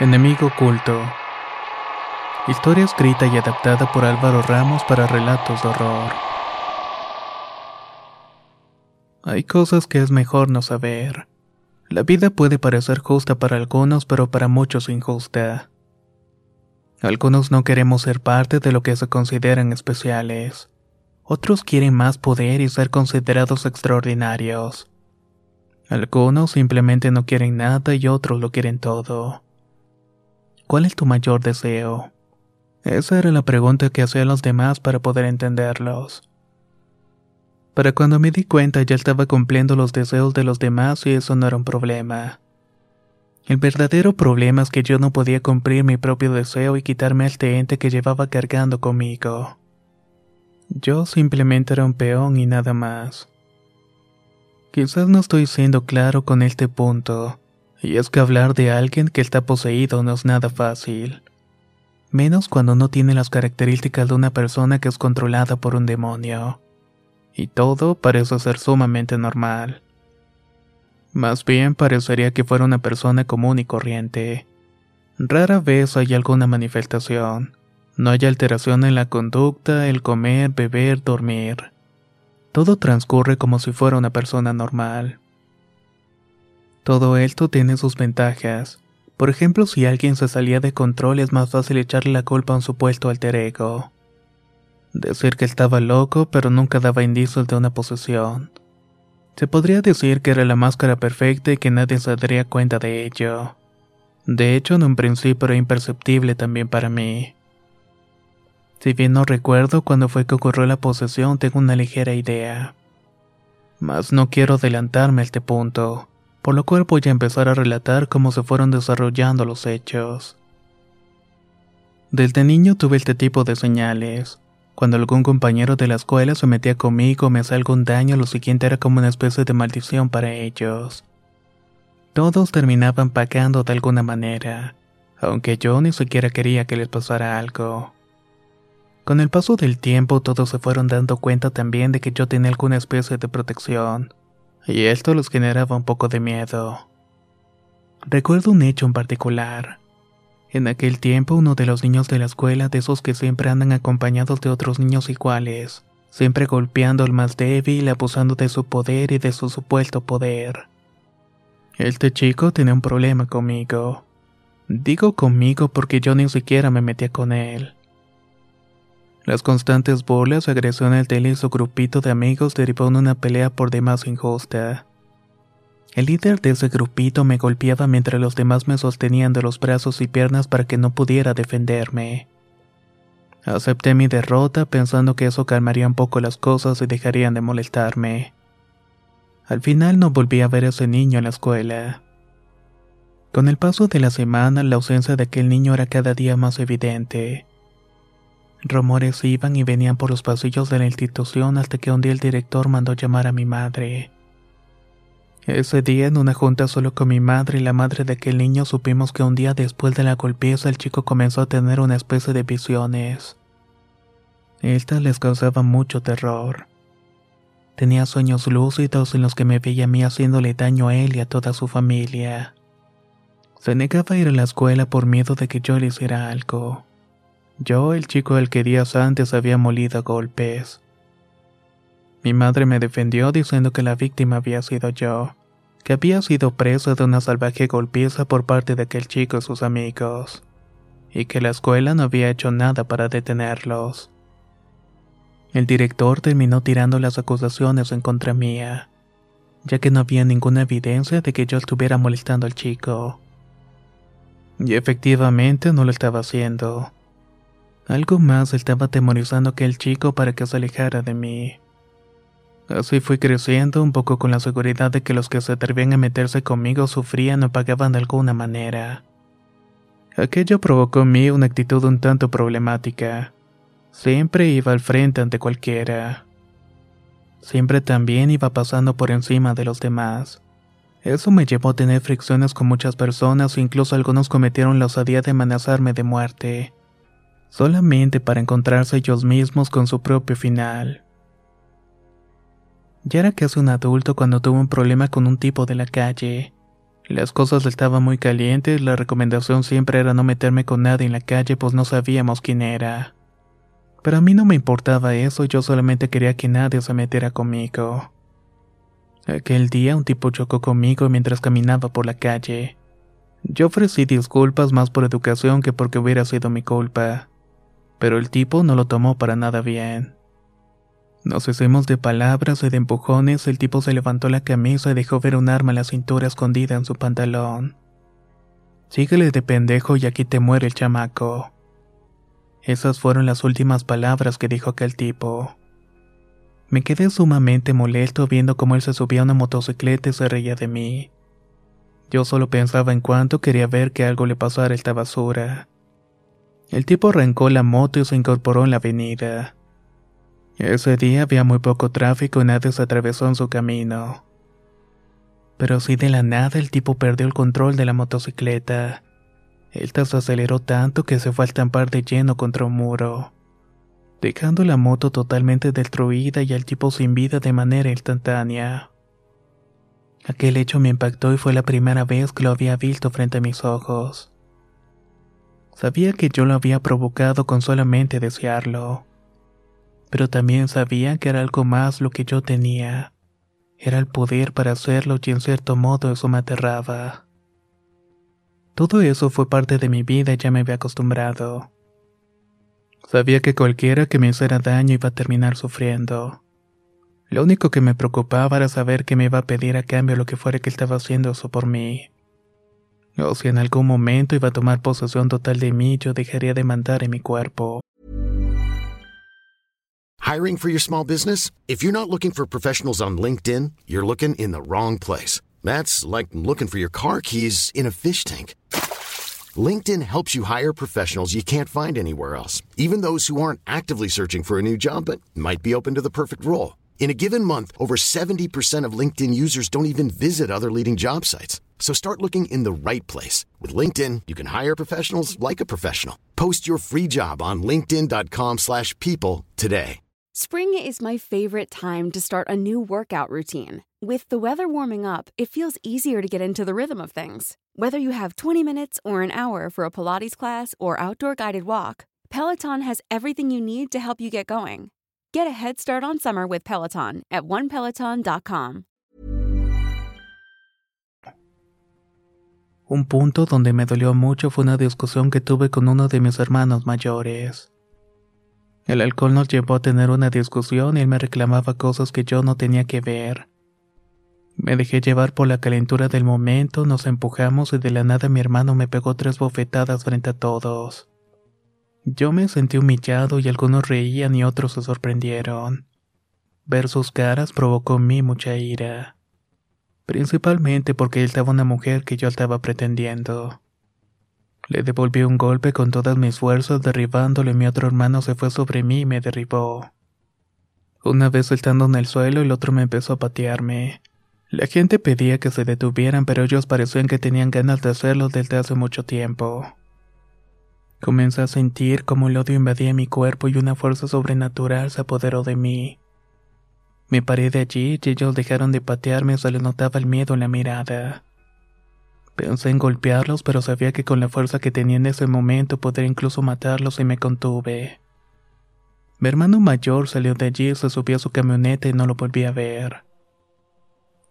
Enemigo oculto. Historia escrita y adaptada por Álvaro Ramos para relatos de horror. Hay cosas que es mejor no saber. La vida puede parecer justa para algunos, pero para muchos injusta. Algunos no queremos ser parte de lo que se consideran especiales. Otros quieren más poder y ser considerados extraordinarios. Algunos simplemente no quieren nada y otros lo quieren todo. ¿Cuál es tu mayor deseo? Esa era la pregunta que hacía los demás para poder entenderlos. Para cuando me di cuenta ya estaba cumpliendo los deseos de los demás y eso no era un problema. El verdadero problema es que yo no podía cumplir mi propio deseo y quitarme al este ente que llevaba cargando conmigo. Yo simplemente era un peón y nada más. Quizás no estoy siendo claro con este punto, y es que hablar de alguien que está poseído no es nada fácil. Menos cuando no tiene las características de una persona que es controlada por un demonio. Y todo parece ser sumamente normal. Más bien parecería que fuera una persona común y corriente. Rara vez hay alguna manifestación. No hay alteración en la conducta, el comer, beber, dormir. Todo transcurre como si fuera una persona normal. Todo esto tiene sus ventajas. Por ejemplo, si alguien se salía de control es más fácil echarle la culpa a un supuesto alter ego. Decir que estaba loco pero nunca daba indicios de una posesión. Se podría decir que era la máscara perfecta y que nadie se daría cuenta de ello. De hecho, en un principio era imperceptible también para mí. Si bien no recuerdo cuándo fue que ocurrió la posesión, tengo una ligera idea. Mas no quiero adelantarme a este punto, por lo cual voy a empezar a relatar cómo se fueron desarrollando los hechos. Desde niño tuve este tipo de señales. Cuando algún compañero de la escuela se metía conmigo o me hacía algún daño, lo siguiente era como una especie de maldición para ellos. Todos terminaban pagando de alguna manera, aunque yo ni siquiera quería que les pasara algo. Con el paso del tiempo todos se fueron dando cuenta también de que yo tenía alguna especie de protección, y esto los generaba un poco de miedo. Recuerdo un hecho en particular. En aquel tiempo uno de los niños de la escuela, de esos que siempre andan acompañados de otros niños iguales, siempre golpeando al más débil, abusando de su poder y de su supuesto poder. Este chico tenía un problema conmigo. Digo conmigo porque yo ni siquiera me metía con él. Las constantes burlas, agresiones de él y su grupito de amigos derivó en una pelea por demás injusta. El líder de ese grupito me golpeaba mientras los demás me sostenían de los brazos y piernas para que no pudiera defenderme. Acepté mi derrota pensando que eso calmaría un poco las cosas y dejarían de molestarme. Al final no volví a ver a ese niño en la escuela. Con el paso de la semana, la ausencia de aquel niño era cada día más evidente. Rumores iban y venían por los pasillos de la institución hasta que un día el director mandó llamar a mi madre. Ese día en una junta solo con mi madre y la madre de aquel niño supimos que un día después de la golpiza el chico comenzó a tener una especie de visiones. Estas les causaba mucho terror. Tenía sueños lúcidos en los que me veía a mí haciéndole daño a él y a toda su familia. Se negaba a ir a la escuela por miedo de que yo le hiciera algo. Yo, el chico al que días antes había molido a golpes. Mi madre me defendió diciendo que la víctima había sido yo, que había sido presa de una salvaje golpiza por parte de aquel chico y sus amigos, y que la escuela no había hecho nada para detenerlos. El director terminó tirando las acusaciones en contra mía, ya que no había ninguna evidencia de que yo estuviera molestando al chico. Y efectivamente no lo estaba haciendo. Algo más estaba atemorizando a aquel chico para que se alejara de mí. Así fui creciendo un poco con la seguridad de que los que se atrevían a meterse conmigo sufrían o pagaban de alguna manera. Aquello provocó en mí una actitud un tanto problemática. Siempre iba al frente ante cualquiera. Siempre también iba pasando por encima de los demás. Eso me llevó a tener fricciones con muchas personas e incluso algunos cometieron la osadía de amenazarme de muerte, solamente para encontrarse ellos mismos con su propio final. Ya era casi un adulto cuando tuve un problema con un tipo de la calle. Las cosas estaban muy calientes, la recomendación siempre era no meterme con nadie en la calle pues no sabíamos quién era. Pero a mí no me importaba eso, yo solamente quería que nadie se metiera conmigo. Aquel día un tipo chocó conmigo mientras caminaba por la calle. Yo ofrecí disculpas más por educación que porque hubiera sido mi culpa. Pero el tipo no lo tomó para nada bien. Nos hicimos de palabras y de empujones, el tipo se levantó la camisa y dejó ver un arma en la cintura escondida en su pantalón. Síguele de pendejo y aquí te muere el chamaco. Esas fueron las últimas palabras que dijo aquel tipo. Me quedé sumamente molesto viendo cómo él se subía a una motocicleta y se reía de mí. Yo solo pensaba en cuánto quería ver que algo le pasara a esta basura. El tipo arrancó la moto y se incorporó en la avenida. Ese día había muy poco tráfico y nadie se atravesó en su camino. Pero así de la nada el tipo perdió el control de la motocicleta. El se aceleró tanto que se fue a estampar de lleno contra un muro, dejando la moto totalmente destruida y al tipo sin vida de manera instantánea. Aquel hecho me impactó y fue la primera vez que lo había visto frente a mis ojos. Sabía que yo lo había provocado con solamente desearlo pero también sabía que era algo más lo que yo tenía. Era el poder para hacerlo y en cierto modo eso me aterraba. Todo eso fue parte de mi vida y ya me había acostumbrado. Sabía que cualquiera que me hiciera daño iba a terminar sufriendo. Lo único que me preocupaba era saber que me iba a pedir a cambio lo que fuera que estaba haciendo eso por mí. O si en algún momento iba a tomar posesión total de mí, yo dejaría de mandar en mi cuerpo. Hiring for your small business? If you're not looking for professionals on LinkedIn, you're looking in the wrong place. That's like looking for your car keys in a fish tank. LinkedIn helps you hire professionals you can't find anywhere else, even those who aren't actively searching for a new job but might be open to the perfect role. In a given month, over 70% of LinkedIn users don't even visit other leading job sites. So start looking in the right place. With LinkedIn, you can hire professionals like a professional. Post your free job on linkedin.com slash people today. Spring is my favorite time to start a new workout routine. With the weather warming up, it feels easier to get into the rhythm of things. Whether you have 20 minutes or an hour for a Pilates class or outdoor guided walk, Peloton has everything you need to help you get going. Get a head start on summer with Peloton at onepeloton.com. Un punto donde me dolió mucho fue una discusión que tuve con uno de mis hermanos mayores. El alcohol nos llevó a tener una discusión y él me reclamaba cosas que yo no tenía que ver. Me dejé llevar por la calentura del momento, nos empujamos y de la nada mi hermano me pegó tres bofetadas frente a todos. Yo me sentí humillado y algunos reían y otros se sorprendieron. Ver sus caras provocó en mí mucha ira. Principalmente porque él estaba una mujer que yo estaba pretendiendo. Le devolví un golpe con todas mis fuerzas derribándole mi otro hermano se fue sobre mí y me derribó. Una vez estando en el suelo el otro me empezó a patearme. La gente pedía que se detuvieran pero ellos parecían que tenían ganas de hacerlo desde hace mucho tiempo. Comencé a sentir como el odio invadía mi cuerpo y una fuerza sobrenatural se apoderó de mí. Me paré de allí y ellos dejaron de patearme, se les notaba el miedo en la mirada. Pensé en golpearlos, pero sabía que con la fuerza que tenía en ese momento podría incluso matarlos y me contuve. Mi hermano mayor salió de allí, se subió a su camioneta y no lo volví a ver.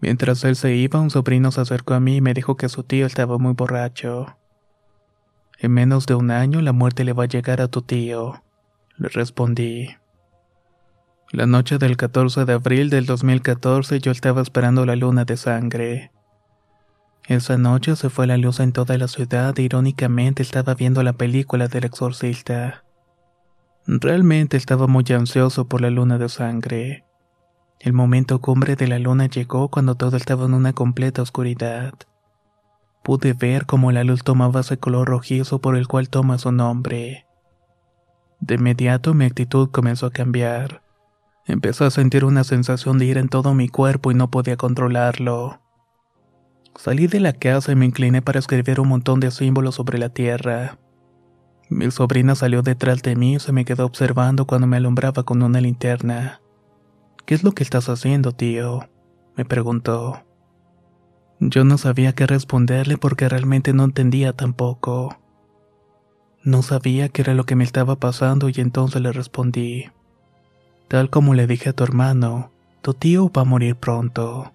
Mientras él se iba, un sobrino se acercó a mí y me dijo que su tío estaba muy borracho. En menos de un año la muerte le va a llegar a tu tío, le respondí. La noche del 14 de abril del 2014 yo estaba esperando la luna de sangre. Esa noche se fue la luz en toda la ciudad e irónicamente estaba viendo la película del exorcista. Realmente estaba muy ansioso por la luna de sangre. El momento cumbre de la luna llegó cuando todo estaba en una completa oscuridad. Pude ver cómo la luz tomaba ese color rojizo por el cual toma su nombre. De inmediato mi actitud comenzó a cambiar. Empezó a sentir una sensación de ir en todo mi cuerpo y no podía controlarlo. Salí de la casa y me incliné para escribir un montón de símbolos sobre la tierra. Mi sobrina salió detrás de mí y se me quedó observando cuando me alumbraba con una linterna. ¿Qué es lo que estás haciendo, tío? me preguntó. Yo no sabía qué responderle porque realmente no entendía tampoco. No sabía qué era lo que me estaba pasando y entonces le respondí. Tal como le dije a tu hermano, tu tío va a morir pronto.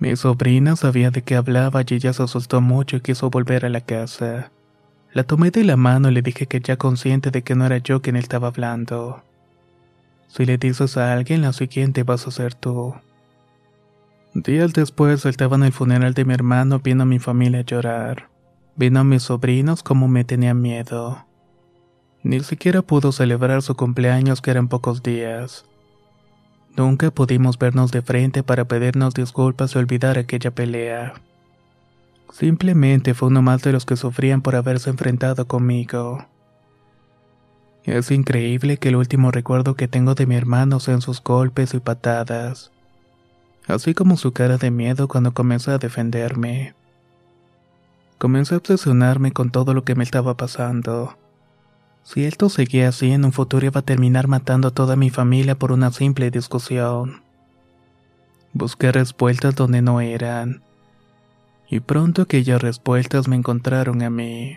Mi sobrina sabía de qué hablaba y ella se asustó mucho y quiso volver a la casa. La tomé de la mano y le dije que ya consciente de que no era yo quien estaba hablando. Si le dices a alguien, la siguiente vas a ser tú. Días después estaba en el funeral de mi hermano viendo a mi familia llorar. Vino a mis sobrinos como me tenía miedo. Ni siquiera pudo celebrar su cumpleaños que eran pocos días. Nunca pudimos vernos de frente para pedirnos disculpas y olvidar aquella pelea. Simplemente fue uno más de los que sufrían por haberse enfrentado conmigo. Es increíble que el último recuerdo que tengo de mi hermano sean sus golpes y patadas, así como su cara de miedo cuando comenzó a defenderme. Comencé a obsesionarme con todo lo que me estaba pasando. Si esto seguía así, en un futuro iba a terminar matando a toda mi familia por una simple discusión. Busqué respuestas donde no eran. Y pronto aquellas respuestas me encontraron a mí.